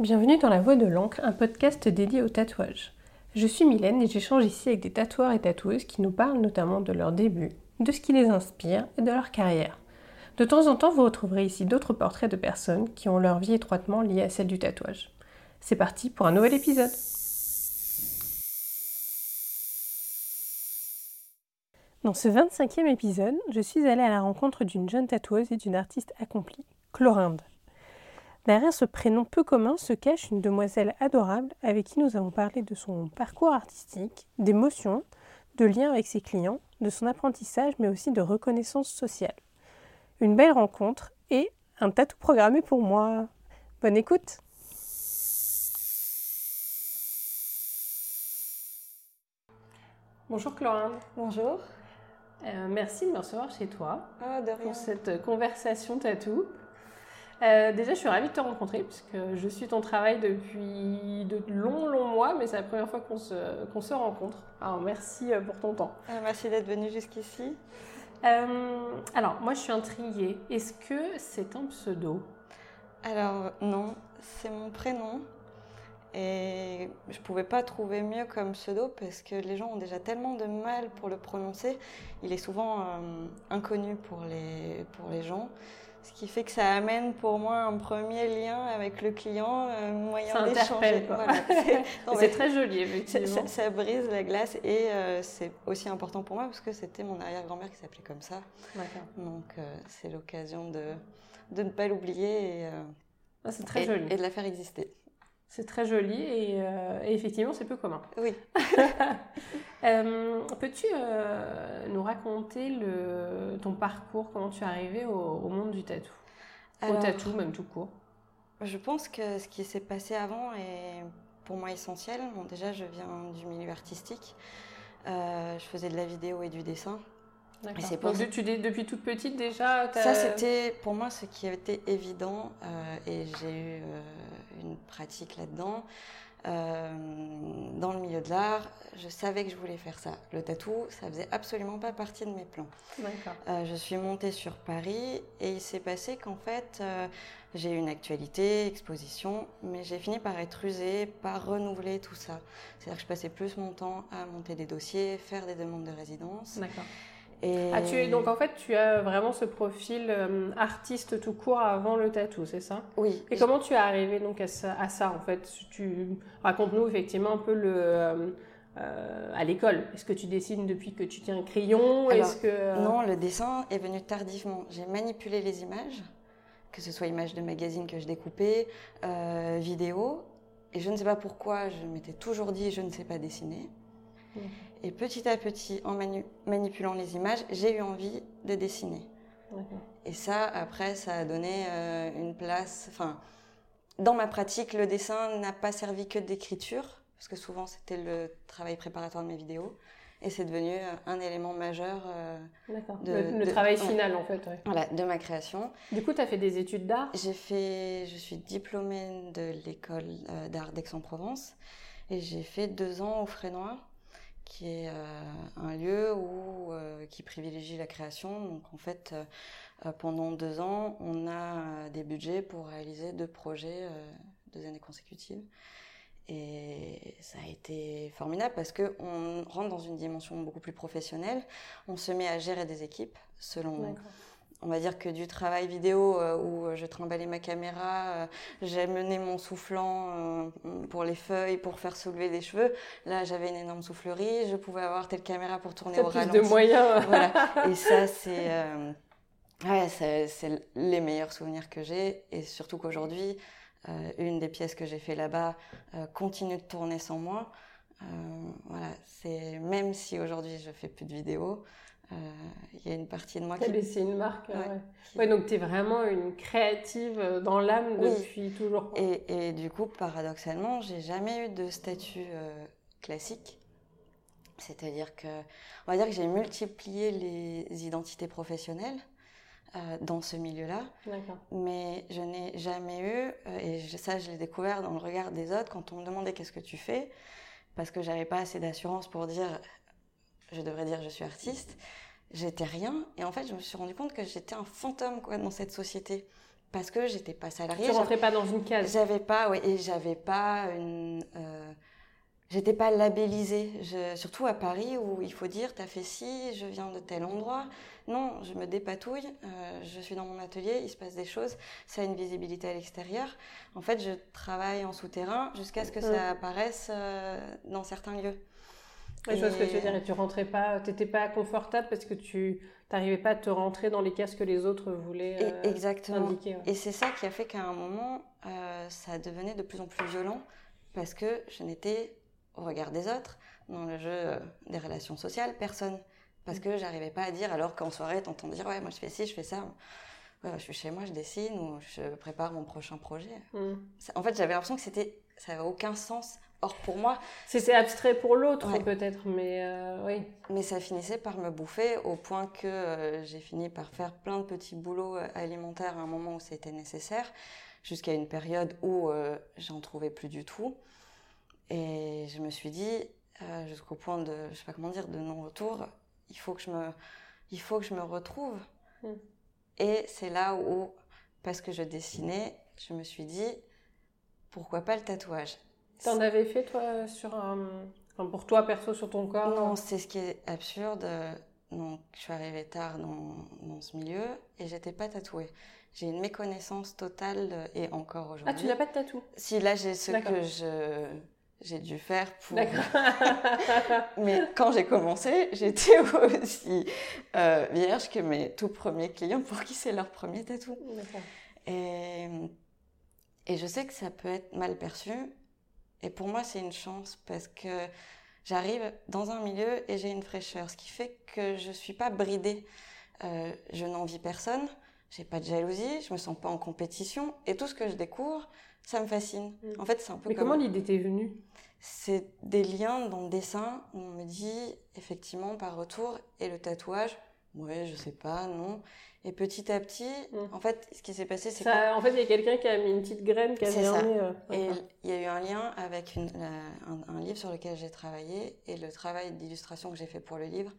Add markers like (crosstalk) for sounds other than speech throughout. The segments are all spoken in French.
Bienvenue dans La Voix de l'encre, un podcast dédié au tatouage. Je suis Mylène et j'échange ici avec des tatoueurs et tatoueuses qui nous parlent notamment de leur début, de ce qui les inspire et de leur carrière. De temps en temps, vous retrouverez ici d'autres portraits de personnes qui ont leur vie étroitement liée à celle du tatouage. C'est parti pour un nouvel épisode. Dans ce 25e épisode, je suis allée à la rencontre d'une jeune tatoueuse et d'une artiste accomplie, Chlorinde. Derrière ce prénom peu commun se cache une demoiselle adorable avec qui nous avons parlé de son parcours artistique, d'émotions, de liens avec ses clients, de son apprentissage mais aussi de reconnaissance sociale. Une belle rencontre et un tatou programmé pour moi. Bonne écoute Bonjour Chlorinde. Bonjour. Euh, merci de me recevoir chez toi ah, pour cette conversation tatou. Euh, déjà, je suis ravie de te rencontrer puisque je suis ton travail depuis de longs, longs mois, mais c'est la première fois qu'on se, rencontre. Alors, merci euh, pour ton temps. Ah, merci d'être venue jusqu'ici. alors, moi, je suis intriguée. Est-ce que c'est un pseudo? Alors, non, c'est mon prénom. Et je ne pouvais pas trouver mieux comme pseudo parce que les gens ont déjà tellement de mal pour le prononcer. Il est souvent euh, inconnu pour les, pour les gens. Ce qui fait que ça amène pour moi un premier lien avec le client, un moyen d'échanger. (laughs) c'est très joli, effectivement. Ça, brise la glace et euh, c'est aussi important pour moi parce que c'était mon arrière-grand-mère qui s'appelait comme ça. Donc euh, c'est l'occasion de, de, ne pas l'oublier et, ah, très joli. et de la faire exister. C'est très joli et, euh, effectivement, c'est peu commun. Oui. (laughs) Euh, peux-tu euh, nous raconter le, ton parcours, comment tu es arrivée au, monde du tatou? Au tatou, même tout court. Je pense que ce qui s'est passé avant est pour moi essentiel. Bon, déjà, je viens du milieu artistique. je faisais de la vidéo et du dessin. D'accord. Donc, tu, depuis toute petite déjà Ça, c'était pour moi ce qui était évident et j'ai eu une pratique là-dedans. Euh, dans le milieu de l'art, je savais que je voulais faire ça. Le tatou, ça faisait absolument pas partie de mes plans. Euh, je suis montée sur Paris et il s'est passé qu'en fait, euh, j'ai eu une actualité, exposition, mais j'ai fini par être usée, par renouveler tout ça. C'est-à-dire que je passais plus mon temps à monter des dossiers, faire des demandes de résidence. D'accord. Ah, tu, donc en fait, tu as vraiment ce profil euh, artiste tout court avant le tatou, c'est ça? Oui. Et comment tu es arrivé donc à ça, à ça en fait? Tu raconte-nous effectivement un peu le euh, euh, à l'école. Est-ce que tu dessines depuis que tu tiens un crayon? Est-ce que non, le dessin est venu tardivement. J'ai manipulé les images, que ce soit images de magazines que je découpais, vidéos, et je ne sais pas pourquoi je m'étais toujours dit je ne sais pas dessiner. Mmh. Et petit à petit, en manipulant les images, j'ai eu envie de dessiner. Et ça, après, ça a donné euh, une place. Enfin, dans ma pratique, le dessin n'a pas servi que d'écriture, parce que souvent c'était le travail préparatoire de mes vidéos. Et c'est devenu euh, un élément majeur. Euh, de, le, travail final, en fait. Voilà, de ma création. Du coup, tu as fait des études d'art? J'ai fait. Je suis diplômée de l'école d'art d'Aix-en-Provence. Et j'ai fait deux ans au Frénois qui est euh, un lieu où, euh, qui privilégie la création. Donc en fait, euh, pendant deux ans, on a des budgets pour réaliser deux projets deux années consécutives. Et ça a été formidable parce qu'on rentre dans une dimension beaucoup plus professionnelle. On se met à gérer des équipes selon on va dire que du travail vidéo euh, où je trimballais ma caméra, euh, j'ai mené mon soufflant euh, pour les feuilles, pour faire soulever des cheveux. Là, j'avais une énorme soufflerie, je pouvais avoir telle caméra pour tourner au ralenti. de moyens. (laughs) voilà. (laughs) Et ça, c'est ouais, c'est les meilleurs souvenirs que j'ai. Et surtout qu'aujourd'hui, une des pièces que j'ai fait là-bas continue de tourner sans moi. voilà, c'est même si aujourd'hui je fais plus de vidéos, euh, il y a une partie de moi qui. laissé une marque. Ouais, donc tu es vraiment une créative euh, dans l'âme depuis toujours. Et, et, du coup, paradoxalement, j'ai jamais eu de statut euh, classique. C'est-à-dire que, on va dire que j'ai multiplié les identités professionnelles dans ce milieu-là. Mais je n'ai jamais eu, et ça je l'ai découvert dans le regard des autres, quand on me demandait qu'est-ce que tu fais, parce que j'avais pas assez d'assurance pour dire je devrais dire je suis artiste, j'étais rien. Et en fait, je me suis rendu compte que j'étais un fantôme quoi, dans cette société. parce que j'étais pas salariée. Tu rentrais pas dans une case. J'avais pas, oui, et j'avais pas une. Euh, j'étais pas labellisée, je, surtout à Paris où il faut dire, t'as fait ci, je viens de tel endroit. Non, je me dépatouille, euh, je suis dans mon atelier, il se passe des choses, ça a une visibilité à l'extérieur. En fait, je travaille en souterrain jusqu'à ce que ça apparaisse euh, dans certains lieux. Oui, je vois ce que tu veux dire. Et tu rentrais pas, t'étais pas confortable parce que tu n'arrivais pas à te rentrer dans les cases que les autres voulaient euh, Exactement. indiquer. Et c'est ça qui a fait qu'à un moment, euh, ça devenait de plus en plus violent parce que je n'étais, au regard des autres, dans le jeu euh, des relations sociales, personne. Parce que j'arrivais pas à dire, alors qu'en soirée, t'entends dire, ouais, moi je fais ci, je fais ça. Ouais, je suis chez moi, je dessine ou je prépare mon prochain projet. Mm. En fait, j'avais l'impression que c'était, ça n'avait aucun sens Or, pour moi. C'était abstrait pour l'autre, peut-être, mais euh, oui. Mais ça finissait par me bouffer au point que euh, j'ai fini par faire plein de petits boulots euh, alimentaires à un moment où c'était nécessaire, jusqu'à une période où j'en trouvais plus du tout. Et je me suis dit, jusqu'au point de, je sais pas comment dire, de non-retour, il faut que je me, il faut que je me retrouve. Hmm. Et c'est là où, parce que je dessinais, je me suis dit, pourquoi pas le tatouage? T'en avais fait, toi, sur un... enfin, pour toi, perso, sur ton corps Non, c'est ce qui est absurde. Donc, je suis arrivée tard dans, dans ce milieu et j'étais pas tatouée. J'ai une méconnaissance totale et encore aujourd'hui. Ah, tu n'as pas de tatou? Si, là, j'ai ce que je j'ai dû faire pour. (laughs) Mais quand j'ai commencé, j'étais (laughs) aussi euh, vierge que mes tout premiers clients pour qui c'est leur premier tatou. Et, et je sais que ça peut être mal perçu, et pour moi, c'est une chance parce que j'arrive dans un milieu et j'ai une fraîcheur, ce qui fait que je ne suis pas bridée. Euh, je n'envie personne, j'ai pas de jalousie, je me sens pas en compétition et tout ce que je découvre, ça me fascine. Mm. En fait, c'est un peu. Mais comment l'idée t'est venue? C'est des liens dans le dessin où on me dit effectivement par retour et le tatouage? Ouais, je sais pas, non. Et petit à petit, mm. en fait, ce qui s'est passé, c'est que... En fait, il y a quelqu'un qui a mis une petite graine qui a germé. Euh, et il y a eu un lien avec une, un, livre sur lequel j'ai travaillé, et le travail d'illustration que j'ai fait pour le livre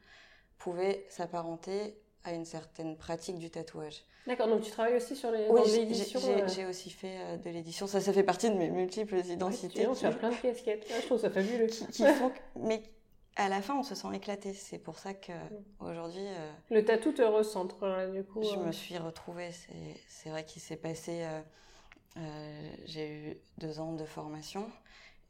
pouvait s'apparenter à une certaine pratique du tatouage. D'accord, donc tu travailles aussi sur les, oui, l'édition euh j'ai, aussi fait euh, de l'édition. Ça, ça fait partie de mes multiples identités. tu, as plein de casquettes. je trouve ça fabuleux. Qui, qui font, mais à la fin, on se sent éclaté. C'est pour ça que mm. aujourd'hui. Euh, le tatou te recentre, hein, du coup. Je euh. me suis retrouvée. C'est vrai qu'il s'est passé. Euh, j'ai eu deux ans de formation.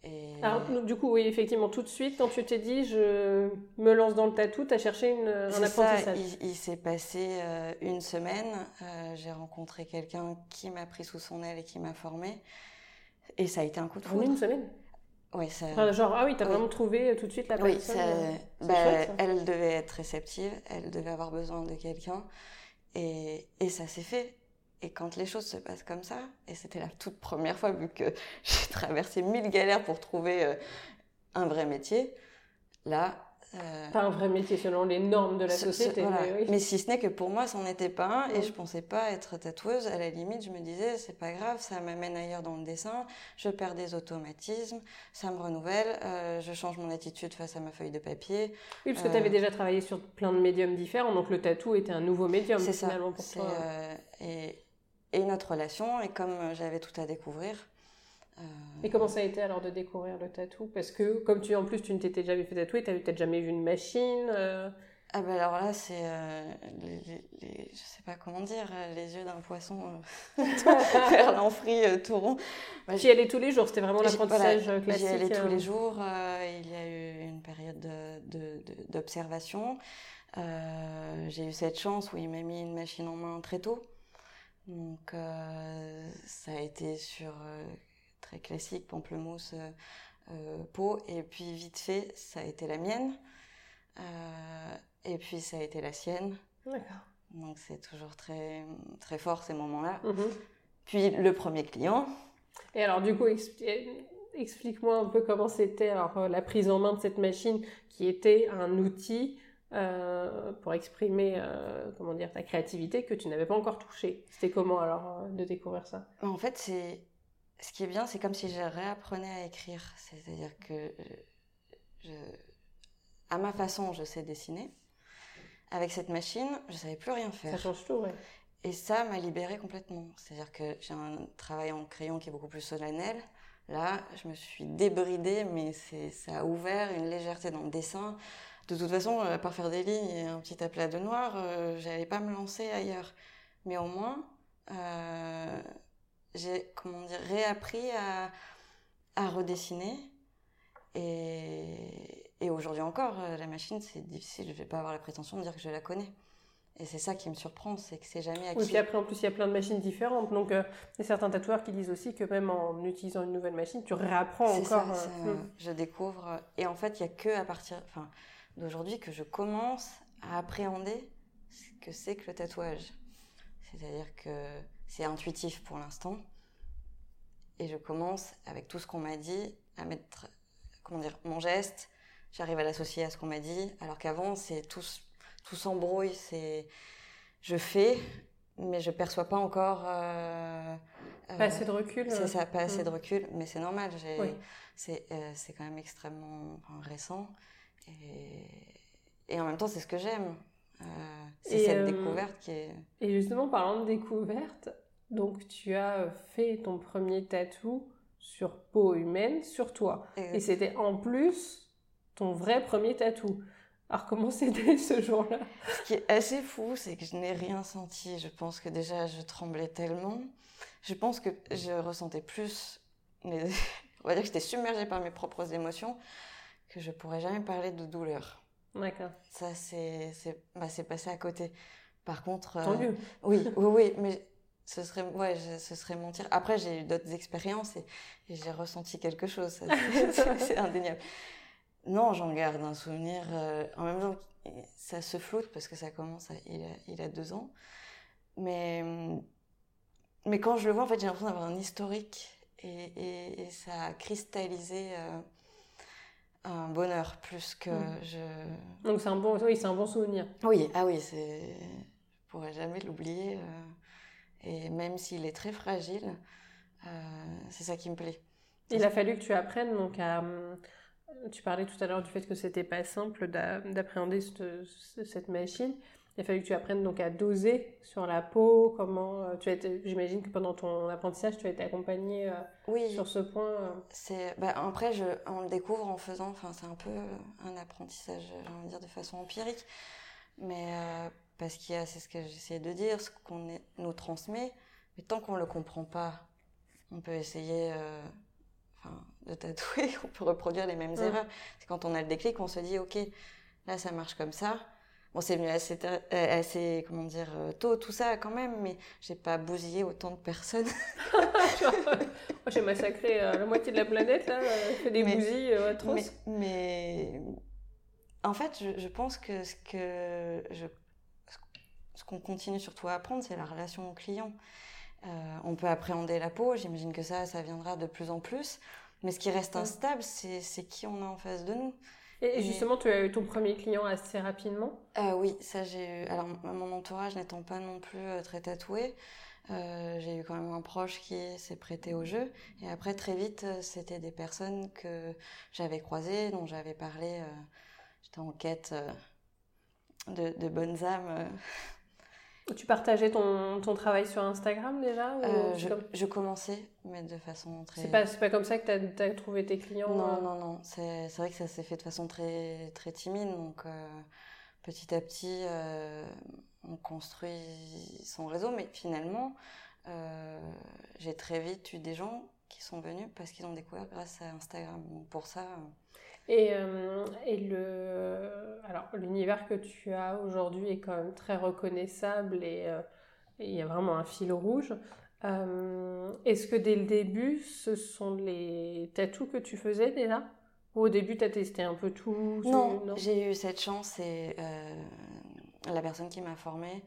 Et... Alors, du coup, oui, effectivement, tout de suite, quand tu t'es dit, je me lance dans le tatou, tu as cherché une, un apprentissage. Ça, il, s'est passé une semaine. j'ai rencontré quelqu'un qui m'a pris sous son aile et qui m'a formé. Et ça a été un coup de foudre. En une semaine? Oui, ça... genre, ah oui, t'as vraiment trouvé euh, tout de suite la personne. Oui, ça... Euh, bah, elle devait être réceptive, elle devait avoir besoin de quelqu'un. Et, et ça s'est fait. Et quand les choses se passent comme ça, et c'était la toute première fois, vu que (laughs) j'ai traversé mille galères pour trouver euh, un vrai métier, là, euh, pas un vrai métier selon les normes de la société. mais, si ce n'est que pour moi, c'en était pas un. Et je pensais pas être tatoueuse. À la limite, je me disais, c'est pas grave, ça m'amène ailleurs dans le dessin. Je perds des automatismes, ça me renouvelle. Euh, je change mon attitude face à ma feuille de papier. Oui, parce que tu avais euh, déjà travaillé sur plein de médiums différents. Donc le tatou était un nouveau médium finalement ça. pour toi. et, et notre relation. Et comme j'avais tout à découvrir, et comment ça a été alors de découvrir le tatou? Parce que comme tu en plus tu ne t'étais jamais fait tatouer, tu n'avais peut-être jamais vu une machine euh? Ah ben alors là c'est, euh, les, je sais pas comment dire, les yeux d'un poisson euh, (laughs) vers l'enfri tout rond. Bah, J'y allais tous les jours, c'était vraiment l'apprentissage classique. J'y allais tous les jours, il y a eu une période d'observation. j'ai eu cette chance où il m'a mis une machine en main très tôt. Donc ça a été sur très classique, pamplemousse, euh, euh, peau. Et puis vite fait, ça a été la mienne. Euh, et puis ça a été la sienne. D'accord. Donc c'est toujours très, très fort ces moments-là. Mhm. Puis le premier client. Et alors du coup, explique-moi un peu comment c'était la prise en main de cette machine qui était un outil pour exprimer comment dire ta créativité que tu n'avais pas encore touché. C'était comment alors de découvrir ça? En fait, c'est ce qui est bien, c'est comme si je réapprenais à écrire. C'est-à-dire que je, à ma façon, je sais dessiner. Avec cette machine, je savais plus rien faire. Ça change tout, ouais. et ça m'a libérée complètement. C'est-à-dire que j'ai un travail en crayon qui est beaucoup plus solennel. Là, je me suis débridée, mais ça a ouvert une légèreté dans le dessin. De toute façon, à part faire des lignes et un petit aplat de noir, euh, j'allais pas me lancer ailleurs. Mais au moins, euh, j'ai comment dire réappris à, à redessiner. Et, et aujourd'hui encore, euh, la machine, c'est difficile. Je vais pas avoir la prétention de dire que je la connais. Et c'est ça qui me surprend, c'est que c'est jamais acquis. Oui, puis après, en plus, il y a plein de machines différentes. Donc, euh, il y a certains tatoueurs qui disent aussi que même en utilisant une nouvelle machine, tu réapprends encore. Ça, euh, hmm. Je découvre. Et en fait, il n'y a que à partir enfin, d'aujourd'hui que je commence à appréhender ce que c'est que le tatouage. C'est-à-dire que c'est intuitif pour l'instant. Et je commence, avec tout ce qu'on m'a dit, à mettre, comment dire, mon geste. J'arrive à l'associer à ce qu'on m'a dit. Alors qu'avant, c'est tout tout s'embrouille. C'est, je fais, mais je perçois pas encore. Euh, pas assez de recul. C'est ça, pas assez de mm. recul, mais c'est normal. C'est, euh, c'est quand même extrêmement récent, et, et en même temps, c'est ce que j'aime. Euh, c'est cette découverte qui est. Et justement, parlant de découverte, donc tu as fait ton premier tatou sur peau humaine sur toi, et c'était en plus ton vrai premier tatou. Alors comment (laughs) c'était ce jour-là? Ce qui est assez fou, c'est que je n'ai rien senti. Je pense que déjà je tremblais tellement. Je pense que je ressentais plus, mais (laughs) on va dire que j'étais submergée par mes propres émotions, que je pourrais jamais parler de douleur. D'accord. Ça c'est c'est bah, passé à côté. Par contre, Tant mieux. oui oui oui, mais ce serait ouais ce serait mentir. Après j'ai eu d'autres expériences et, et j'ai ressenti quelque chose. (laughs) C'est indéniable. Non, j'en garde un souvenir. Euh, en même temps, ça se floute parce que ça commence, il, a, il, a, deux ans. Mais, mais quand je le vois, en fait, j'ai l'impression d'avoir un historique et, et, ça a cristallisé euh, un bonheur plus que mm. je. Donc c'est un bon, oui, c'est un bon souvenir. Oui, ah oui, c'est, je pourrais jamais l'oublier. Euh, et même s'il est très fragile, c'est ça qui me plaît. Il a fallu que tu apprennes donc à tu parlais tout à l'heure du fait que c'était pas simple d'appréhender cette, machine. Il a fallu que tu apprennes donc à doser sur la peau. Comment euh, tu as J'imagine que pendant ton apprentissage, tu as été accompagnée euh, oui, sur ce point. Euh. C'est bah, après, je, on le découvre en faisant. Enfin, c'est un peu un apprentissage, j'ai envie de dire, de façon empirique. Mais parce qu'il y a, c'est ce que j'essayais de dire, ce qu'on nous transmet. Mais tant qu'on le comprend pas, on peut essayer de tatouer, (laughs) on peut reproduire les mêmes erreurs. C'est quand on a le déclic, on se dit, ok, là ça marche comme ça. Bon, c'est venu assez, euh, assez, comment dire, euh, tôt tout ça quand même, mais j'ai pas bousillé autant de personnes. (laughs) Moi, j'ai massacré euh, la moitié de la planète, là, fait des bousilles atroces. Mais, en fait, je, je, pense que ce que je, ce qu'on continue surtout à apprendre, c'est la relation au client. Euh, on peut appréhender la peau, j'imagine que ça, ça viendra de plus en plus. Mais ce qui reste instable, c'est qui on a en face de nous. Et, justement, tu as eu ton premier client assez rapidement euh, Oui, ça j'ai eu. Alors, mon entourage n'étant pas non plus euh, très tatoué, j'ai eu quand même un proche qui s'est prêté au jeu. Et après, très vite, c'était des personnes que j'avais croisées, dont j'avais parlé. J'étais en quête de, de bonnes âmes tu partageais ton, ton, travail sur Instagram déjà euh, je, commençais, mais de façon très... C'est pas, pas comme ça que tu as, trouvé tes clients Non, euh non, non. C'est vrai que ça s'est fait de façon très, très timide. Donc, euh, petit à petit, on construit son réseau. Mais finalement, j'ai très vite eu des gens qui sont venus parce qu'ils ont découvert grâce à Instagram. Donc, pour ça... Et, euh, et le, alors l'univers que tu as aujourd'hui est quand même très reconnaissable et, euh, il y a vraiment un fil rouge. Euh, est-ce que dès le début, ce sont les tatous que tu faisais déjà? Ou au début, tu as testé un peu tout Non, j'ai eu cette chance et la personne qui m'a formée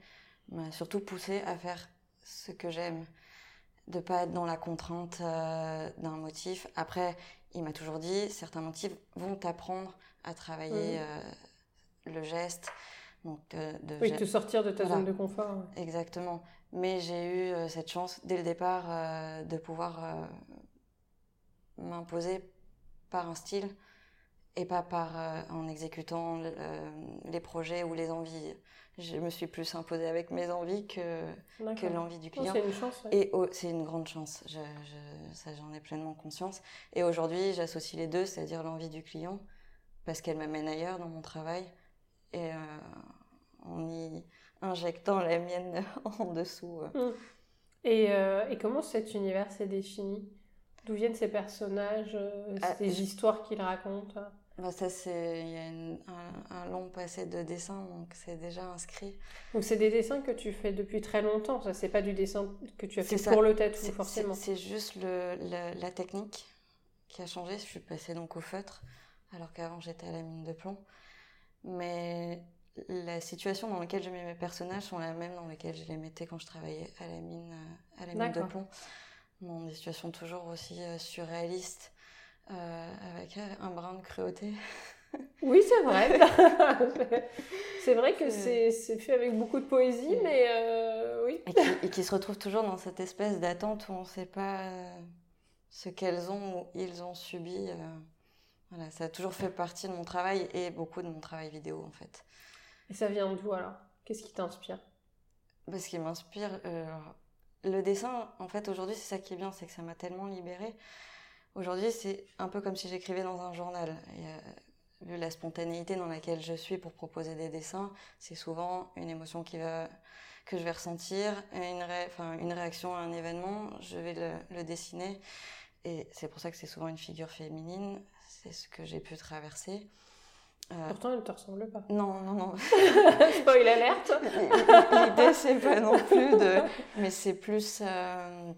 m'a surtout poussé à faire ce que j'aime de pas être dans la contrainte d'un motif. Après, il m'a toujours dit, certains motifs vont t'apprendre à travailler euh, le geste. Donc de, oui, te sortir de ta zone de confort. Exactement. Mais j'ai eu euh, cette chance dès le départ euh, de pouvoir m'imposer par un style et pas par en exécutant les projets ou les envies je me suis plus imposée avec mes envies que, que l'envie du client. c'est une chance. Et c'est une grande chance, je, ça j'en ai pleinement conscience. Et aujourd'hui, j'associe les deux, c'est-à-dire l'envie du client, parce qu'elle m'amène ailleurs dans mon travail, et euh, en y injectant la mienne (laughs) en dessous. Euh. Hum. Et, euh, et, comment cet univers s'est défini? D'où viennent ces personnages, ah, ces histoires qu'ils racontent bah, ça, c'est il y a un, long passé de dessin, donc c'est déjà inscrit. Donc c'est des dessins que tu fais depuis très longtemps. Ça, c'est pas du dessin que tu as fait pour le tatou forcément. C'est juste le, la, technique qui a changé. Je suis passée donc au feutre, alors qu'avant j'étais à la mine de plomb. Mais la situation dans laquelle je mets mes personnages sont la même dans laquelle je les mettais quand je travaillais à la mine, à la mine de plomb. Bon, des situations toujours aussi euh, surréalistes euh, avec un brin de cruauté. (laughs) Oui, c'est vrai. (laughs) c'est vrai que c'est fait avec beaucoup de poésie, mais euh, oui. Et qui, se retrouvent toujours dans cette espèce d'attente où on ne sait pas euh, ce qu'elles ont ou ils ont subi. voilà, ça a toujours fait partie de mon travail et beaucoup de mon travail vidéo en fait. Et ça vient d'où alors? Qu'est-ce qui t'inspire? Ce qui m'inspire, le dessin, en fait, aujourd'hui, c'est ça qui est bien, c'est que ça m'a tellement libérée. Aujourd'hui, c'est un peu comme si j'écrivais dans un journal. Et, vu la spontanéité dans laquelle je suis pour proposer des dessins, c'est souvent une émotion qui va, que je vais ressentir, une réaction à un événement, je vais le, dessiner. Et c'est pour ça que c'est souvent une figure féminine, c'est ce que j'ai pu traverser. Euh, Pourtant, elle ne te ressemble pas. Non, non, non. (laughs) Spoil alerte. L'idée, c'est pas non plus de. Mais c'est plus. Euh,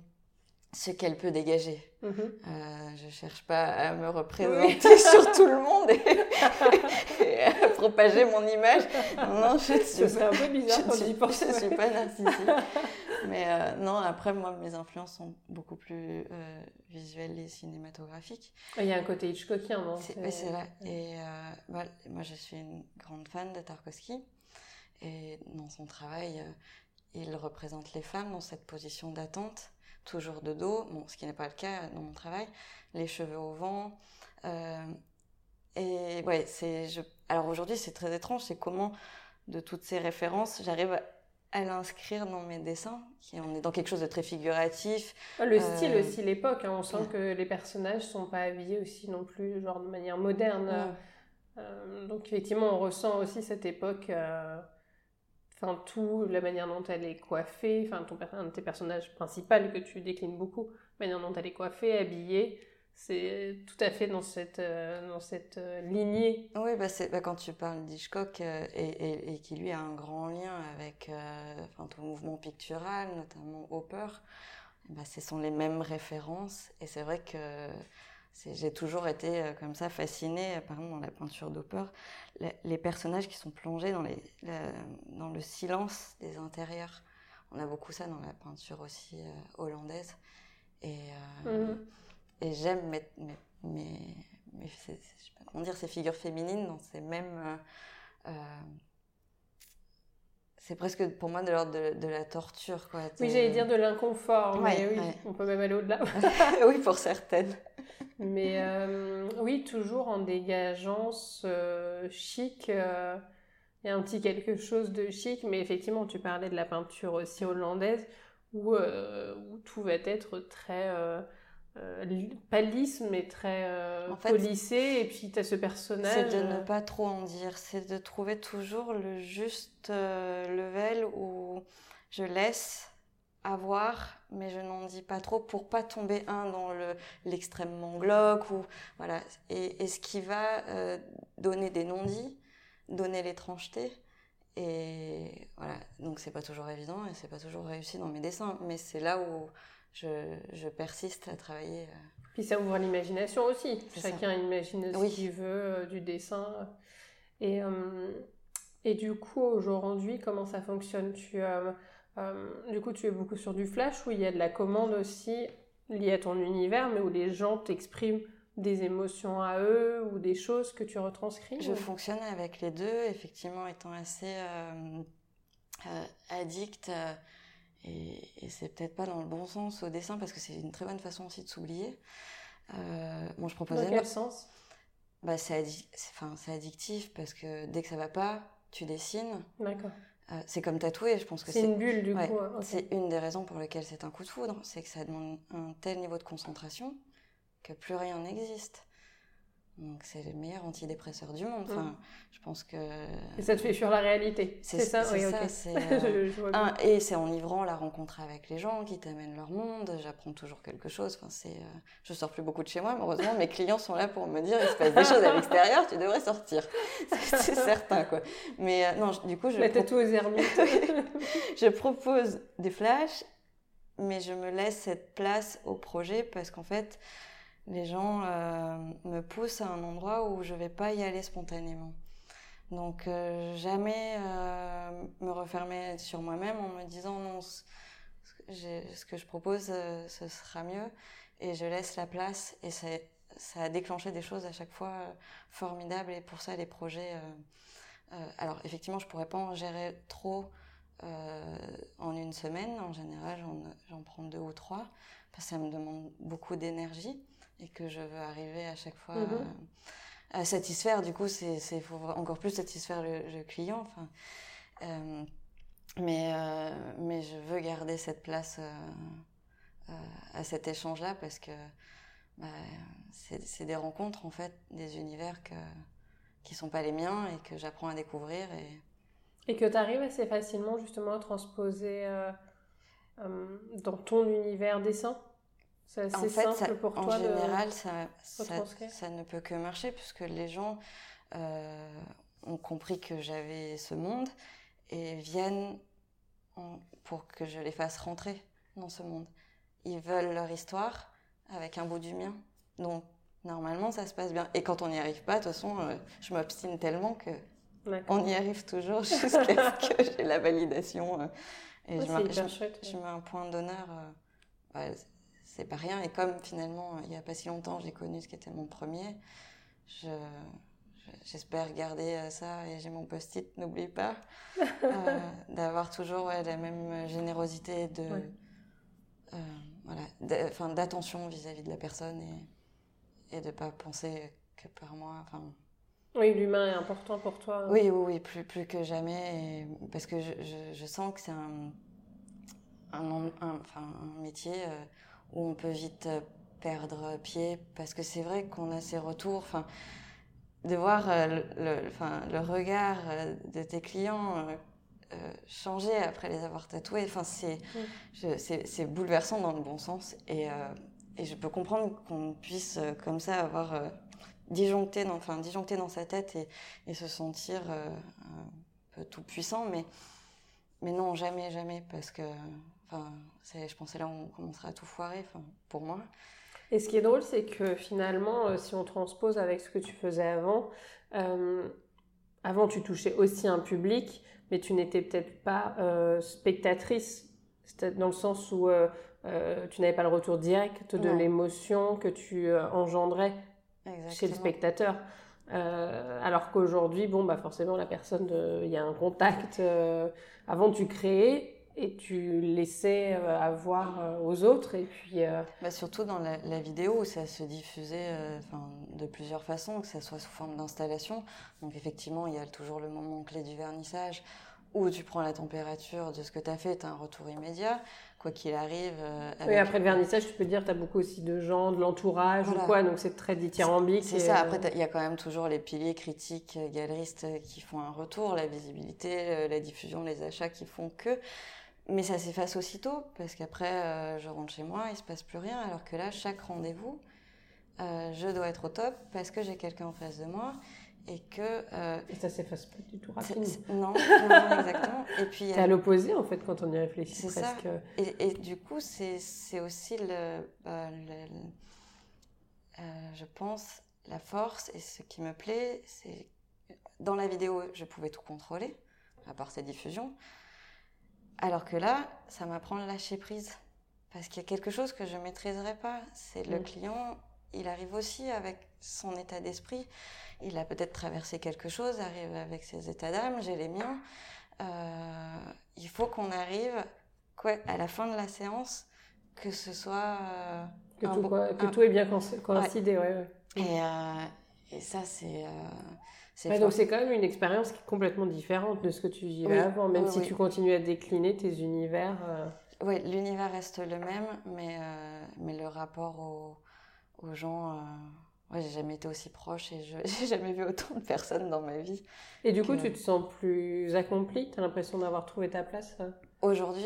ce qu'elle peut dégager. Je mhm. euh, je cherche pas à me représenter (laughs) sur tout le monde et, à propager mon image. Non, je suis un peu bizarre je pense. suis pas narcissique. (laughs) Mais euh, non, après, moi, mes influences sont beaucoup plus euh, visuelles et cinématographiques. Il y a un côté Hitchcockien, non? C'est vrai. Et moi, je suis une grande fan de Tarkovsky. Et dans son travail, il représente les femmes dans cette position d'attente toujours de dos, bon, ce qui n'est pas le cas dans mon travail, les cheveux au vent. Euh, et ouais, c'est. Je... Alors aujourd'hui, c'est très étrange, c'est comment de toutes ces références, j'arrive à l'inscrire dans mes dessins, qui on est dans quelque chose de très figuratif. Ah, le style euh, aussi, l'époque, hein, on sent que les personnages sont pas habillés aussi non plus, genre de manière moderne. Euh, donc effectivement, on ressent aussi cette époque enfin tout, la manière dont elle est coiffée, enfin ton un de tes personnages principaux que tu déclines beaucoup, la manière dont elle est coiffée, habillée, c'est tout à fait dans cette, euh, dans cette euh, lignée. Oui, bah bah quand tu parles d'Hitchcock euh, et, et, qui lui a un grand lien avec enfin, tout mouvement pictural, notamment Hopper, bah, ce sont les mêmes références et c'est vrai que j'ai toujours été euh, comme ça fascinée, par exemple dans la peinture d'Hopper, les, personnages qui sont plongés dans, les, dans le silence des intérieurs. On a beaucoup ça dans la peinture aussi euh, hollandaise. Et, euh, mhm. et j'aime mes, mes, mes, comment dire, ces figures féminines dans ces mêmes c'est presque pour moi de l'ordre de, la torture. Quoi. Oui, j'allais dire de l'inconfort, mais oui, on peut même aller au-delà. (laughs) oui, pour certaines. Mais euh, oui, toujours en dégageant ce chic. Euh, il y a un petit quelque chose de chic, mais effectivement, tu parlais de la peinture aussi hollandaise, où, euh, où tout va être très euh, pas lisse, mais très euh, polissé. Et puis, tu as ce personnage. C'est de ne pas trop en dire. C'est de trouver toujours le juste euh, level où je laisse avoir, mais je n'en dis pas trop pour pas tomber un dans le l'extrêmement glauque ou voilà. Et, et, ce qui va donner des non-dits, donner l'étrangeté. Et voilà. Donc c'est pas toujours évident et c'est pas toujours réussi dans mes dessins, mais c'est là où je, persiste à travailler. Euh. Puis ça ouvre l'imagination aussi. Chacun imagine ce qu'il veut euh, du dessin. Et, euh, et du coup, aujourd'hui, comment ça fonctionne? Tu, Du coup, tu es beaucoup sur du flash où il y a de la commande aussi liée à ton univers, mais où les gens t'expriment des émotions à eux ou des choses que tu retranscris Je fonctionne avec les deux, effectivement, étant assez addict et, c'est peut-être pas dans le bon sens au dessin parce que c'est une très bonne façon aussi de s'oublier. Euh, bon, je proposais. Dans quel sens? Bah, c'est addictif parce que dès que ça va pas, tu dessines. D'accord. Euh, c'est comme tatouer, je pense que c'est une bulle du coup. C'est une des raisons pour lesquelles c'est un coup de foudre, c'est que ça demande un tel niveau de concentration que plus rien n'existe. Donc c'est le meilleur antidépresseur du monde. Enfin, mm. je pense que. Et ça te fait fuir la réalité. C'est ça, oui, ça (laughs) euh, et c'est enivrant la rencontre avec les gens qui t'amènent leur monde. J'apprends toujours quelque chose. Enfin, c'est. Euh, je sors plus beaucoup de chez moi, heureusement mes clients sont là pour me dire il se passe des choses à l'extérieur, tu devrais sortir. (laughs) c'est certain quoi. Mais euh, non, du coup je. La tout aux (laughs) je propose des flashs, mais je me laisse cette place au projet parce qu'en fait les gens euh, me poussent à un endroit où je vais pas y aller spontanément. Donc euh, jamais euh, me refermer sur moi-même en me disant non, ce que je propose, ce sera mieux. Et je laisse la place et ça, a déclenché des choses à chaque fois formidables. Et pour ça, les projets... alors effectivement, je pourrais pas en gérer trop en une semaine. En général, j'en prends deux ou trois parce que ça me demande beaucoup d'énergie et que je veux arriver à chaque fois mhm. à, satisfaire. Du coup, c'est faut encore plus satisfaire le, client. Enfin, euh, mais, euh, mais je veux garder cette place euh, à cet échange-là parce que bah, c'est des rencontres, en fait, des univers que, qui sont pas les miens et que j'apprends à découvrir. Et, et que tu arrives assez facilement justement à transposer dans ton univers dessin? C'est en fait, simple pour toi. En général, ça, ça, ne peut que marcher puisque les gens euh, ont compris que j'avais ce monde et viennent pour que je les fasse rentrer dans ce monde. Ils veulent leur histoire avec un bout du mien. Donc, normalement, ça se passe bien. Et quand on n'y arrive pas, de toute façon, euh, je m'obstine tellement que on y arrive toujours (laughs) jusqu'à ce que j'ai la validation. Euh, et je, mets, je, mets un point d'honneur c'est pas rien. Et comme finalement, il n'y a pas si longtemps, j'ai connu ce qui était mon premier, j'espère garder euh, ça et j'ai mon post-it, n'oublie pas, (laughs) euh, d'avoir toujours la même générosité de, euh, voilà, d'attention vis-à-vis de la personne et, et de pas penser que par moi. Enfin, oui, l'humain est important pour toi. Oui, oui, oui, plus, plus que jamais, parce que je, je, sens que c'est un, un, enfin, un métier où on peut vite euh, perdre pied parce que c'est vrai qu'on a ces retours. Enfin, de voir euh, le, enfin, le regard euh, de tes clients changer après les avoir tatoués, enfin, c'est, c'est, bouleversant dans le bon sens. Et, et je peux comprendre qu'on puisse comme ça avoir disjoncté, dans, enfin, disjoncté dans sa tête et, et se sentir un peu tout puissant. Mais, mais non, jamais, jamais, parce que Enfin, je pensais là on commencerait à tout foirer, enfin, pour moi. Et ce qui est drôle, c'est que finalement, euh, si on transpose avec ce que tu faisais avant, euh, avant tu touchais aussi un public, mais tu n'étais peut-être pas euh, spectatrice, dans le sens où tu n'avais pas le retour direct de l'émotion que tu engendrais chez le spectateur. alors qu'aujourd'hui, bon, bah forcément, la personne, il y a un contact. avant, tu créais, et tu laissais euh, avoir euh, aux autres et puis euh, bah surtout dans la, vidéo où ça se diffusait de plusieurs façons que ça soit sous forme d'installation. Donc effectivement il y a toujours le moment clé du vernissage où tu prends la température de ce que tu as fait tu as un retour immédiat. Quoi qu'il arrive oui après le vernissage tu peux dire tu as beaucoup aussi de gens de l'entourage ou quoi donc c'est très dithyrambique c'est ça après il y a quand même toujours les piliers critiques galeristes qui font un retour la visibilité la diffusion les achats qui font que mais ça s'efface aussitôt, parce qu'après, euh, je rentre chez moi, il se passe plus rien, alors que là, chaque rendez-vous, euh, je dois être au top parce que j'ai quelqu'un en face de moi et que... Euh, et ça s'efface pas du tout rapidement. Non, non, exactement. Et puis... C'est à l'opposé, en fait, quand on y réfléchit. C'est ça. Et, et, du coup, c'est aussi, le, le je pense, la force et ce qui me plaît, c'est... Dans la vidéo, je pouvais tout contrôler, à part sa diffusion. Alors que là, ça m'apprend à lâcher prise. Parce qu'il y a quelque chose que je ne maîtriserai pas. C'est le mm. client, il arrive aussi avec son état d'esprit. Il a peut-être traversé quelque chose, arrive avec ses états d'âme, j'ai les miens. Euh, il faut qu'on arrive quoi, à la fin de la séance, que ce soit... Euh, que, tout, que tout, est bien coïncidé, ouais. Et, euh, et ça, c'est. Euh, donc c'est quand même une expérience qui est complètement différente de ce que tu vivais avant, même si tu continues à décliner tes univers. Oui, l'univers reste le même, mais, mais le rapport aux, aux gens Ouais, j'ai jamais été aussi proche et je (laughs) j'ai jamais vu autant de personnes dans ma vie. Et du coup, tu te sens plus accomplie? Tu as l'impression d'avoir trouvé ta place euh? Aujourd'hui,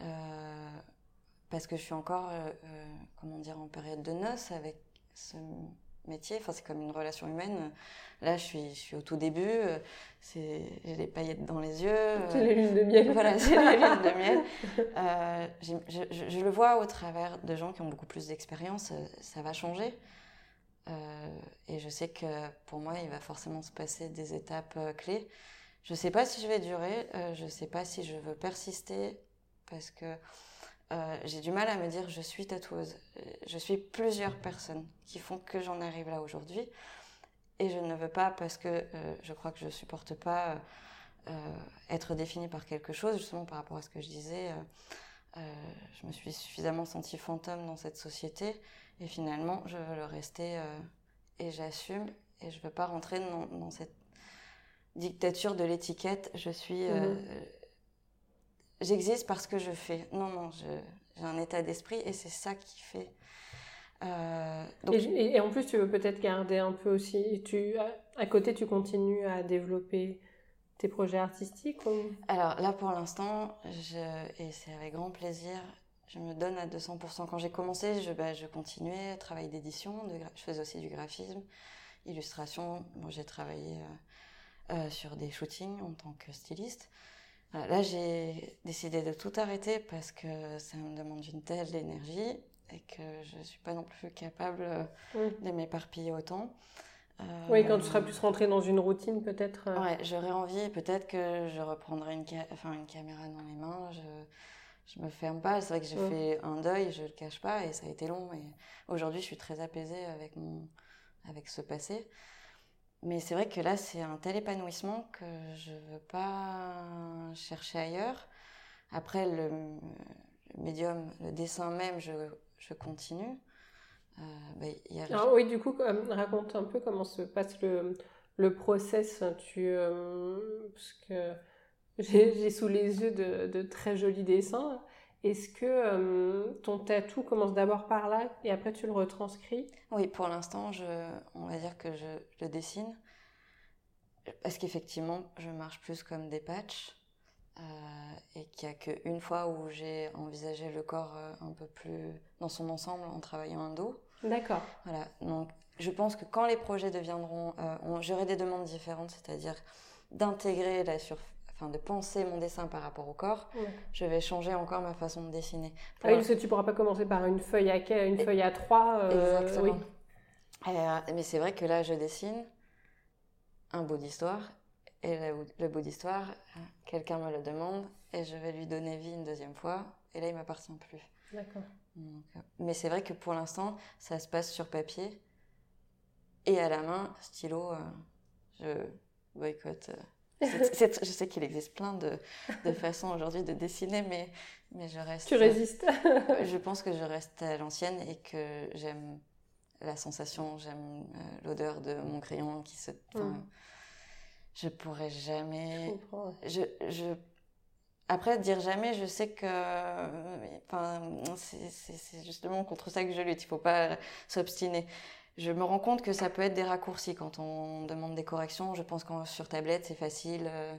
euh, parce que je suis encore, euh, comment dire, en période de noces avec ce métier. Enfin, c'est comme une relation humaine. Là, je suis, je suis au tout début. C'est, j'ai les paillettes dans les yeux. C'est les lunes de miel. Voilà, c'est les lunes de miel. (laughs) je, je, je, le vois au travers de gens qui ont beaucoup plus d'expérience. Ça va changer. Euh, et je sais que pour moi, il va forcément se passer des étapes euh, clés. Je ne sais pas si je vais durer, euh, je ne sais pas si je veux persister, parce que j'ai du mal à me dire je suis tatoueuse. Je suis plusieurs personnes qui font que j'en arrive là aujourd'hui. Et je ne veux pas parce que je crois que je supporte pas être définie par quelque chose, justement par rapport à ce que je disais. je me suis suffisamment sentie fantôme dans cette société et finalement, je veux le rester euh, et j'assume. Et je veux pas rentrer dans, cette dictature de l'étiquette. Je suis. Euh, mhm. J'existe parce que je fais. Non, non, j'ai un état d'esprit et c'est ça qui fait. Euh, et, en plus, tu veux peut-être garder un peu aussi. Tu, à, côté, tu continues à développer tes projets artistiques Alors là, pour l'instant, et c'est avec grand plaisir, je me donne à 200%. Quand j'ai commencé, je, bah, je continuais, travail d'édition, je faisais aussi du graphisme, illustration. Bon, j'ai travaillé euh, euh, sur des shootings en tant que styliste. Là, j'ai décidé de tout arrêter parce que ça me demande une telle énergie et que je ne suis pas non plus capable euh, de m'éparpiller autant. oui, quand tu seras plus rentré dans une routine, peut-être. Ouais, j'aurais envie, peut-être que je reprendrai une, enfin, une caméra dans les mains. Je je me ferme pas. C'est vrai que j'ai fait un deuil, je le cache pas, et ça a été long. Et aujourd'hui, je suis très apaisée avec mon, avec ce passé. Mais c'est vrai que là, c'est un tel épanouissement que je veux pas chercher ailleurs. Après, le, médium, le dessin même, je, je continue. Euh, bah, Alors, oui, du coup, raconte un peu comment se passe le, le process. Tu, euh, parce que j'ai sous les yeux de, très jolis dessins. Est-ce que euh, ton tatou commence d'abord par là et après tu le retranscris? Oui, pour l'instant, on va dire que je, le dessine. Parce qu'effectivement, je marche plus comme des patchs. Euh, et qu'il n'y a qu'une fois où j'ai envisagé le corps euh, un peu plus dans son ensemble en travaillant un dos. D'accord. Voilà. Donc, je pense que quand les projets deviendront. J'aurai des demandes différentes, c'est-à-dire d'intégrer la surface enfin de penser mon dessin par rapport au corps, je vais changer encore ma façon de dessiner. ah oui, parce que tu pourras pas commencer par une feuille à une feuille à trois. Euh, Exactement. Euh, mais c'est vrai que là, je dessine un bout d'histoire et le, bout d'histoire, quelqu'un me le demande et je vais lui donner vie une deuxième fois et là, il m'appartient plus. D'accord. Euh, mais c'est vrai que pour l'instant, ça se passe sur papier et à la main, stylo, je boycotte je sais qu'il existe plein de, de façons aujourd'hui de dessiner, mais, mais je reste. Tu résistes. je pense que je reste à l'ancienne et que j'aime la sensation, j'aime euh, l'odeur de mon crayon qui se. Je pourrais jamais. Je, je, Après, dire jamais, je sais que. Enfin, c'est justement contre ça que je lutte. Il ne faut pas s'obstiner je me rends compte que ça peut être des raccourcis quand on demande des corrections. Je pense que sur tablette, c'est facile. Euh,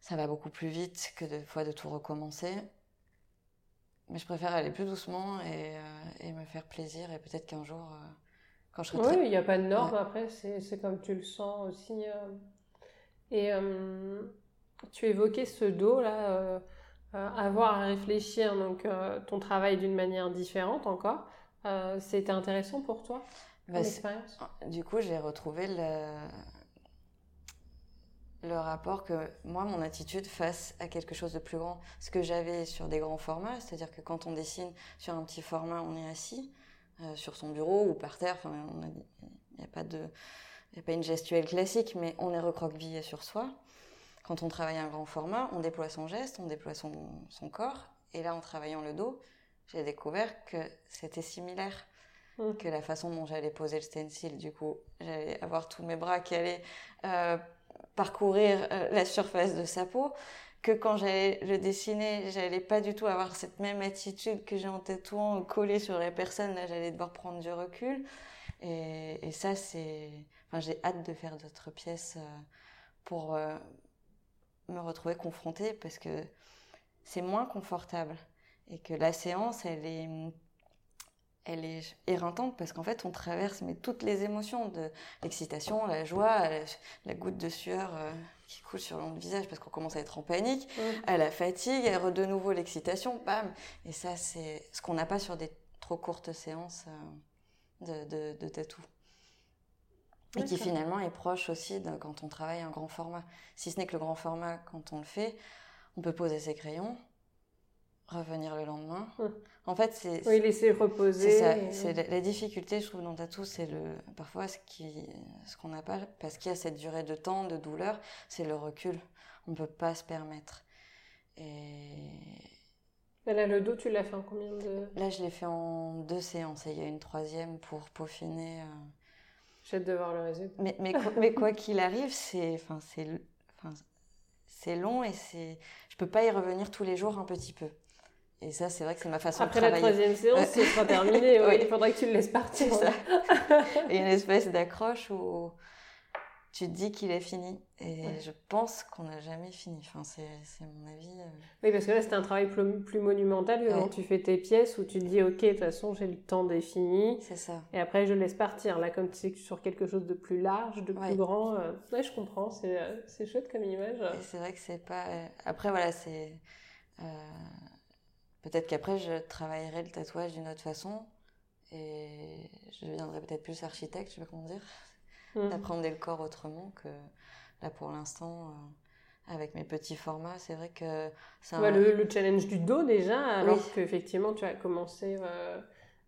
ça va beaucoup plus vite que de fois de tout recommencer. Mais je préfère aller plus doucement et, euh, me faire plaisir. Et peut-être qu'un jour, euh, quand je serai Oui, il n'y a pas de normes après. C'est comme tu le sens aussi. Et tu évoquais ce dos là. avoir à réfléchir donc ton travail d'une manière différente encore. C'était intéressant pour toi? Bah, du coup, j'ai retrouvé le, le rapport que moi, mon attitude face à quelque chose de plus grand, ce que j'avais sur des grands formats, c'est-à-dire que quand on dessine sur un petit format, on est assis euh, sur son bureau ou par terre, il n'y a pas de... a pas une gestuelle classique, mais on est recroquevillé sur soi. Quand on travaille un grand format, on déploie son geste, on déploie son, son corps. Et là, en travaillant le dos, j'ai découvert que c'était similaire. Que la façon dont j'allais poser le stencil. Du coup, j'allais avoir tous mes bras qui allaient euh, parcourir euh, la surface de sa peau. Que quand j'allais le dessiner, j'allais pas du tout avoir cette même attitude que j'ai en tatouant collé sur les personnes. Là, j'allais devoir prendre du recul. Et, et ça, c'est. Enfin, j'ai hâte de faire d'autres pièces euh, pour me retrouver confrontée parce que c'est moins confortable et que la séance, elle est, elle est éreintante parce qu'en fait, on traverse mais toutes les émotions de l'excitation, la joie, la, goutte de sueur euh, qui coule sur le visage parce qu'on commence à être en panique, à la fatigue, à de nouveau l'excitation, bam. Et ça, c'est ce qu'on n'a pas sur des trop courtes séances euh, de, de, tatou. Et qui finalement est proche aussi de quand on travaille un grand format. Si ce n'est que le grand format, quand on le fait, on peut poser ses crayons, revenir le lendemain. En fait, c'est. Oui, laisser reposer. C'est la, la, difficulté, je trouve, dans tatou, c'est le parfois ce qu'on n'a pas, parce qu'il y a cette durée de temps, de douleur, c'est le recul. On ne peut pas se permettre. Et. Là, le dos, tu l'as fait en combien de. Là, je l'ai fait en deux séances et il y a une troisième pour peaufiner. Euh... J'ai hâte de voir le résultat. Mais, mais, mais quoi qu'il arrive, c'est. Enfin, c'est. Enfin, c'est long et c'est je peux pas y revenir tous les jours un petit peu. Et ça, c'est vrai que c'est ma façon de travailler. Après la troisième séance, ce sera terminé. (laughs) oui. Il faudrait que tu le laisses partir. Ça. et (laughs) une espèce d'accroche où tu te dis qu'il est fini. Et je pense qu'on n'a jamais fini. Enfin, c'est mon avis. Euh. Oui, parce que là, c'est un travail plus, plus monumental que quand tu fais tes pièces où tu te dis, OK, de toute façon, j'ai le temps défini. C'est ça. Et après, je laisse partir. Là, comme tu sais que sur quelque chose de plus large, de plus grand. Euh... Ouais, je comprends. Euh, c'est chouette comme image. c'est vrai que c'est pas. Euh, après, voilà, c'est. Peut-être qu'après, je travaillerai le tatouage d'une autre façon. Et je deviendrai peut-être plus architecte, je sais pas comment dire. Mmh. d'apprendre le corps autrement que là pour l'instant euh, avec mes petits formats c'est vrai que c'est un... le, challenge du dos déjà alors qu'effectivement tu as commencé euh,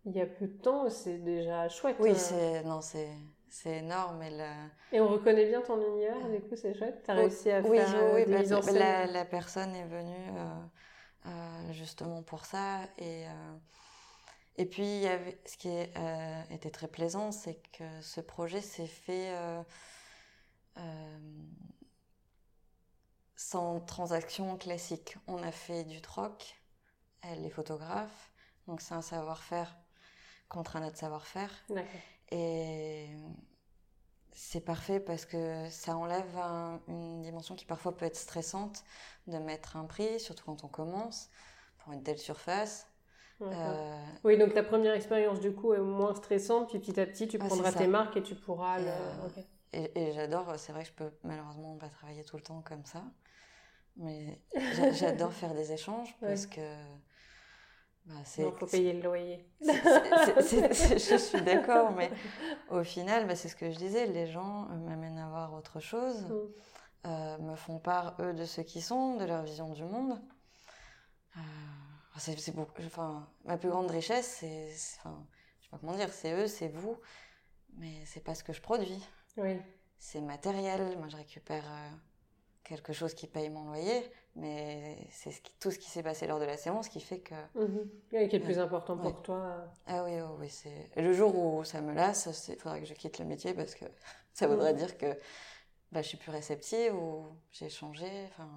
il y a peu de temps c'est déjà chouette oui euh. c'est non c'est c'est énorme et, et on reconnaît bien ton univers du coup c'est chouette tu as réussi à faire oui, des en scène la, la, personne est venue justement pour ça et et puis, il y avait, ce qui euh, était très plaisant, c'est que ce projet s'est fait euh, euh, sans transaction classique. On a fait du troc, elle est photographe, donc c'est un savoir-faire contre un autre savoir-faire. Et c'est parfait parce que ça enlève une dimension qui parfois peut être stressante de mettre un prix, surtout quand on commence, pour une telle surface. Euh, oui, donc ta première expérience du coup est moins stressante, puis petit à petit tu prendras tes marques et tu pourras et, le... Euh, et, j'adore, c'est vrai que je peux malheureusement pas travailler tout le temps comme ça, mais (laughs) j'adore faire des échanges parce que. Bah, Il faut payer le loyer. (laughs) je suis d'accord, mais au final, bah, c'est ce que je disais, les gens euh, m'amènent à voir autre chose, mm. me font part, eux, de ce qu'ils sont, de leur vision du monde. Enfin, ma plus grande richesse, c'est, enfin, je sais pas comment dire, c'est eux, c'est vous, mais c'est pas ce que je produis. Oui. C'est matériel. Moi, je récupère euh, quelque chose qui paye mon loyer, mais c'est ce qui, tout ce qui s'est passé lors de la séance qui fait que. Mmh. Et qui est le plus important pour toi. Ah oui, oui, c'est. le jour où ça me lasse, il faudra que je quitte le métier parce que (laughs) ça voudrait mmh. dire que bah, je suis plus réceptive ou j'ai changé. Enfin.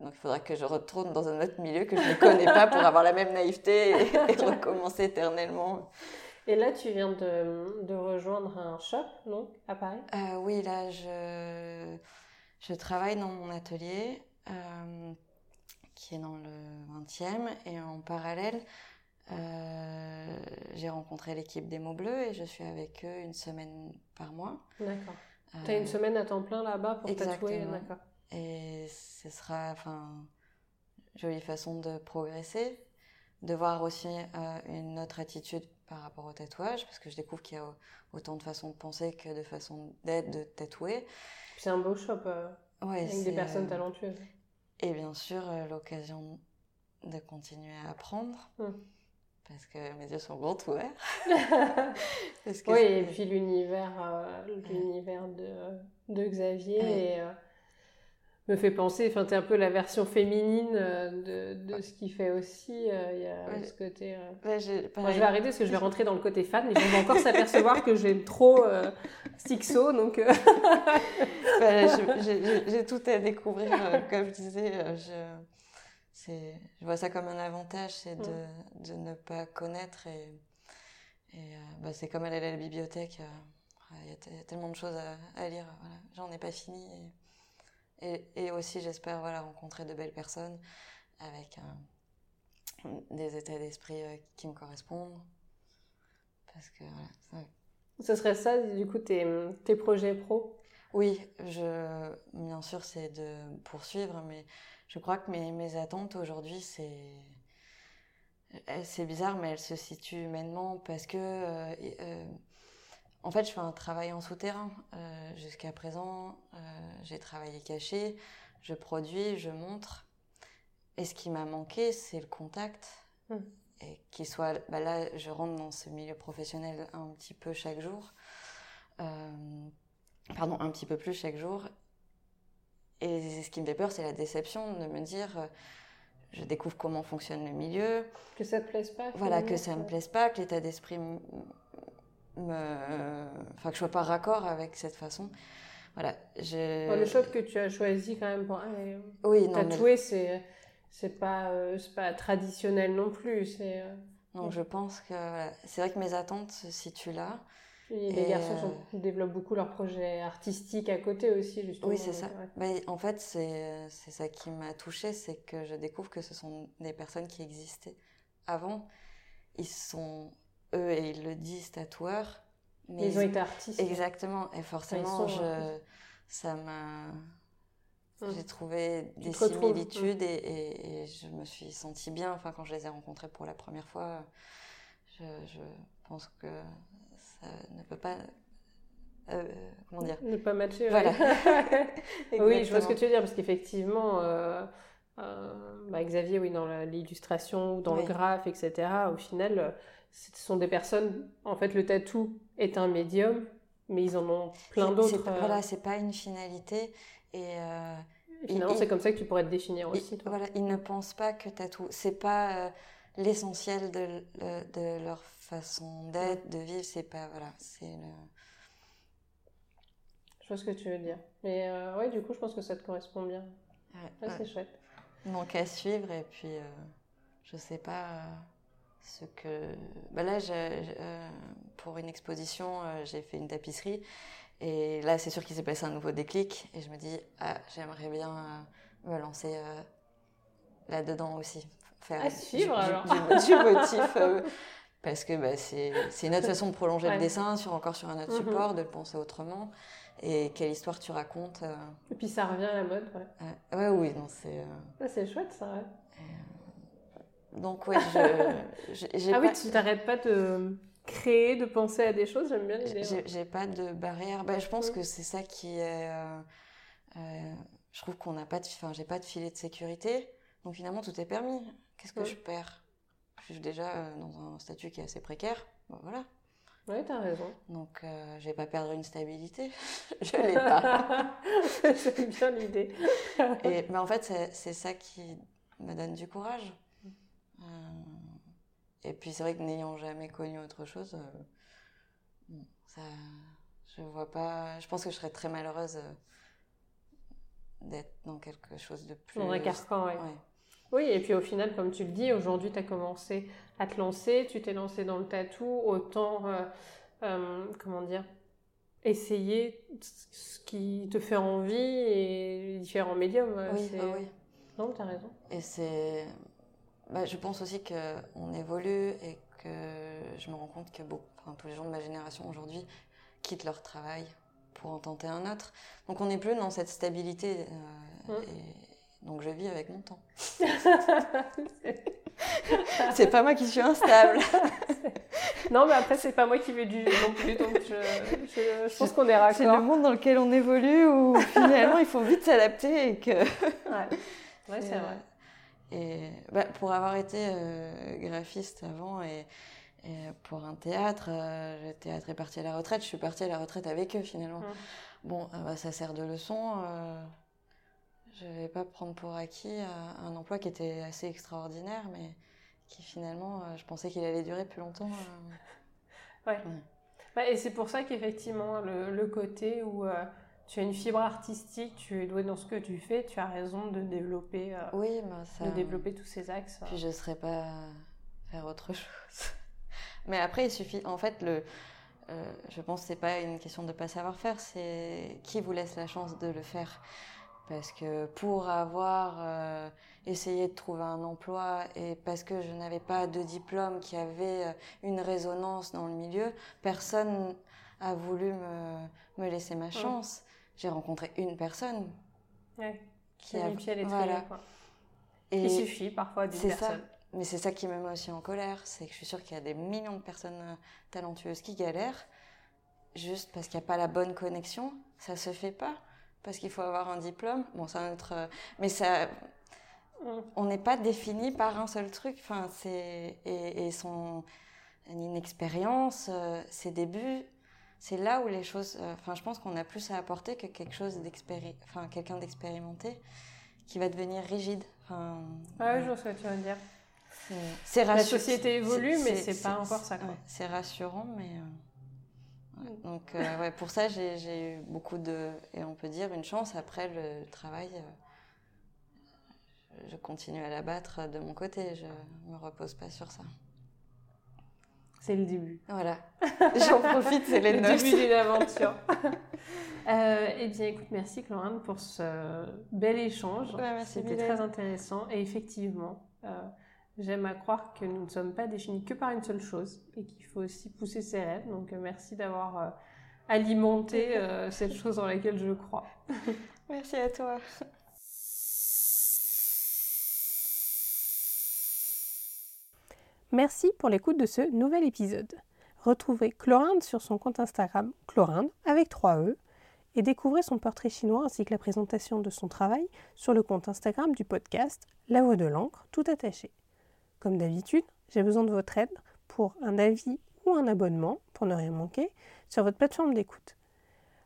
Donc il faudra que je retourne dans un autre milieu que je ne connais pas pour avoir la même naïveté et, (laughs) recommencer éternellement. Et là, tu viens de, de rejoindre un shop, non, à Paris? Euh, Oui, là, je, je travaille dans mon atelier qui est dans le 20e et en parallèle, euh, j'ai rencontré l'équipe des mots bleus et je suis avec eux une semaine par mois. D'accord. tu as une semaine à temps plein là-bas pour tatouer D'accord. Et ce sera enfin, une jolie façon de progresser, de voir aussi euh, une autre attitude par rapport au tatouage, parce que je découvre qu'il y a autant de façons de penser que de façons d'être, de tatouer. C'est un beau shop euh, avec des personnes euh, talentueuses. Et bien sûr, l'occasion de continuer à apprendre. Hum. Parce que mes yeux sont grands ouverts. (laughs) oui, et puis l'univers, l'univers de, de Xavier et me fait penser, enfin, t'es un peu la version féminine euh, de, de ce qu'il fait aussi. Euh, il y a ce côté. Euh... Moi, je vais arrêter parce que je vais rentrer dans le côté fan et vont encore s'apercevoir que j'aime trop euh, Stixo, donc. (laughs) j'ai tout à découvrir, comme je disais. je, je vois ça comme un avantage, c'est de, de, ne pas connaître et, et bah, c'est comme aller à la bibliothèque. Il y, a tellement de choses à, à lire. Voilà. J'en ai pas fini. Et et, aussi, j'espère voilà, rencontrer de belles personnes avec des états d'esprit euh, qui me correspondent. Parce que voilà. Ce serait ça, du coup, tes, tes projets pro? Oui, je, bien sûr, c'est de poursuivre, mais je crois que mes, mes attentes aujourd'hui, c'est. C'est bizarre, mais elles se situent humainement parce que. Euh, euh, en fait, je fais un travail en souterrain. Euh, jusqu'à présent, euh, j'ai travaillé caché, je produis, je montre. Et ce qui m'a manqué, c'est le contact. Hmm. Et qu'il soit. Bah là, je rentre dans ce milieu professionnel un petit peu chaque jour. Euh, pardon, un petit peu plus chaque jour. Et ce qui me fait peur, c'est la déception de me dire je découvre comment fonctionne le milieu. Que ça te plaise pas Voilà, que ça me plaise pas, que l'état d'esprit enfin que je sois pas raccord avec cette façon. Voilà. le choc que tu as choisi quand même pour oui, tatouer, c'est c'est pas euh, c'est pas traditionnel non plus. C'est euh, donc je pense que c'est vrai que mes attentes se situent là. Et les garçons euh, développent beaucoup leurs projets artistiques à côté aussi, justement. Oui, c'est ça. Mais en fait, c'est ça qui m'a touchée, c'est que je découvre que ce sont des personnes qui existaient avant. Ils sont eux, et ils le disent tatoueurs. Mais ils ont été artistes. Exactement. Et forcément, je, ça m'a. Hum. J'ai trouvé des similitudes hum. et, et, je me suis sentie bien. Enfin, quand je les ai rencontrés pour la première fois, je, je pense que ça ne peut pas euh, comment dire Ne pas matcher. Voilà. (laughs) (laughs) oui, je vois ce que tu veux dire, parce qu'effectivement, euh, euh, bah, Xavier, oui, dans l'illustration ou dans le graphe, etc., au final, ce sont des personnes, en fait, le tatou est un médium, mais ils en ont plein d'autres. Euh. Voilà, c'est pas une finalité. Et, euh, finalement, c'est comme ça que tu pourrais te définir aussi. Voilà, ils ne pensent pas que tatou, c'est pas euh, l'essentiel de, de, leur façon d'être, de vivre. C'est pas voilà, c'est le. Je vois ce que tu veux dire. Mais ouais, du coup, je pense que ça te correspond bien. Ouais, C'est chouette. Donc à suivre et puis je sais pas ce que bah là euh, pour une exposition euh, j'ai fait une tapisserie. Et là c'est sûr qu'il s'est passé un nouveau déclic. Et je me dis ah j'aimerais bien euh, me lancer là-dedans aussi. Faire à suivre du, alors. du, motif parce que bah, c'est une autre façon de prolonger le dessin sur encore sur un autre mhm. support de le penser autrement. Et quelle histoire tu racontes et puis ça revient à la mode ouais. Ouais oui non c'est c'est chouette ça ouais. Donc, ouais, je. (laughs) ah oui, tu t'arrêtes pas de créer, de penser à des choses, j'aime bien l'idée. J'ai pas de barrière. Bah, je pense mm. que c'est ça qui est. Euh, euh, je trouve qu'on n'a pas de. Enfin, j'ai pas de filet de sécurité. Donc, finalement, tout est permis. Qu'est-ce que mm. je perds? Je suis déjà euh, dans un statut qui est assez précaire. Bon, voilà. Oui, t'as raison. Donc, je vais pas perdre une stabilité. (laughs) je (laughs) l'ai pas. c'est bien l'idée. mais en fait, c'est ça qui me donne du courage. Euh, et puis c'est vrai que n'ayant jamais connu autre chose, euh, ça, je vois pas. Je pense que je serais très malheureuse euh, d'être dans quelque chose de plus. Dans un carcan, oui. Oui, et puis au final, comme tu le dis, aujourd'hui, tu as commencé à te lancer, tu t'es lancé dans le tatou, autant, comment dire, essayer ce qui te fait envie et différents médiums. Oui, ah oui. Non, tu as raison. Et c'est bah, je pense aussi qu'on évolue et que je me rends compte que enfin, tous les gens de ma génération aujourd'hui quittent leur travail pour en tenter un autre. Donc on n'est plus dans cette stabilité. Euh, mmh. et donc je vis avec mon temps. (laughs) c'est pas moi qui suis instable. (laughs) non, mais après, c'est pas moi qui vais du non plus, donc je, je, pense qu'on est raccord. C'est le monde dans lequel on évolue où finalement il faut vite s'adapter et que. ouais, ouais c'est vrai. Et bah, pour avoir été euh, graphiste avant et, pour un théâtre, euh, le théâtre est parti à la retraite, je suis partie à la retraite avec eux finalement. Bon, euh, bah, ça sert de leçon. Je vais pas prendre pour acquis un emploi qui était assez extraordinaire, mais qui finalement, je pensais qu'il allait durer plus longtemps. (laughs) ouais. Bah, et c'est pour ça qu'effectivement, le, côté où tu as une fibre artistique, tu es doué dans ce que tu fais, tu as raison de développer, oui, bah, de développer tous ces axes. Puis je ne serais pas faire autre chose. (laughs) Mais après, il suffit. En fait, le, euh, je pense que c'est pas une question de pas savoir faire, c'est qui vous laisse la chance de le faire. Parce que pour avoir euh, essayé de trouver un emploi et parce que je n'avais pas de diplôme qui avait euh, une résonance dans le milieu, personne a voulu me, me laisser ma chance. J'ai rencontré une personne qui a à voilà. Et Il suffit parfois d'une personne. Ça. Mais c'est ça qui me met aussi en colère, c'est que je suis sûre qu'il y a des millions de personnes euh, talentueuses qui galèrent juste parce qu'il n'y a pas la bonne connexion. Ça se fait pas parce qu'il faut avoir un diplôme. Bon, c'est un autre, euh, mais ça, on n'est pas défini par un seul truc. Enfin, c'est et, son inexpérience, euh, ses débuts, c'est là où les choses. Enfin, je pense qu'on a plus à apporter que quelque chose d'expéri, enfin, quelqu'un d'expérimenté qui va devenir rigide. Enfin, ah oui, je vois ce que tu veux dire. C'est La société évolue, mais c'est pas encore ça. c'est rassurant, mais. Euh, donc, euh, ouais, pour ça, j'ai eu beaucoup de. Et on peut dire une chance. Après, le travail, euh, je continue à l'abattre de mon côté. Je me repose pas sur ça. C'est le début. Voilà. (laughs) J'en profite, c'est les Le début d'une aventure. (laughs) eh bien, écoute, merci Clorane pour ce bel échange. C'était très intéressant. Et effectivement, J'aime à croire que nous ne sommes pas définis que par une seule chose et qu'il faut aussi pousser ses rêves. Donc euh, merci d'avoir euh, alimenté euh, cette chose dans laquelle je crois. (laughs) merci à toi. Merci pour l'écoute de ce nouvel épisode. Retrouvez Chlorinde sur son compte Instagram Chlorinde avec 3 E et découvrez son portrait chinois ainsi que la présentation de son travail sur le compte Instagram du podcast La Voix de l'encre tout attaché. Comme d'habitude, j'ai besoin de votre aide pour un avis ou un abonnement, pour ne rien manquer, sur votre plateforme d'écoute.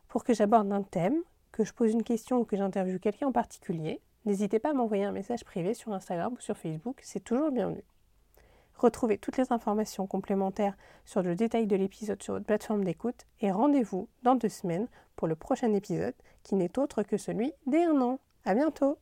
Pour que j'aborde un thème, que je pose une question ou que j'interviewe quelqu'un en particulier, n'hésitez pas à m'envoyer un message privé sur Instagram ou sur Facebook, c'est toujours bienvenu. Retrouvez toutes les informations complémentaires sur le détail de l'épisode sur votre plateforme d'écoute et rendez-vous dans deux semaines pour le prochain épisode qui n'est autre que celui des un an. À bientôt!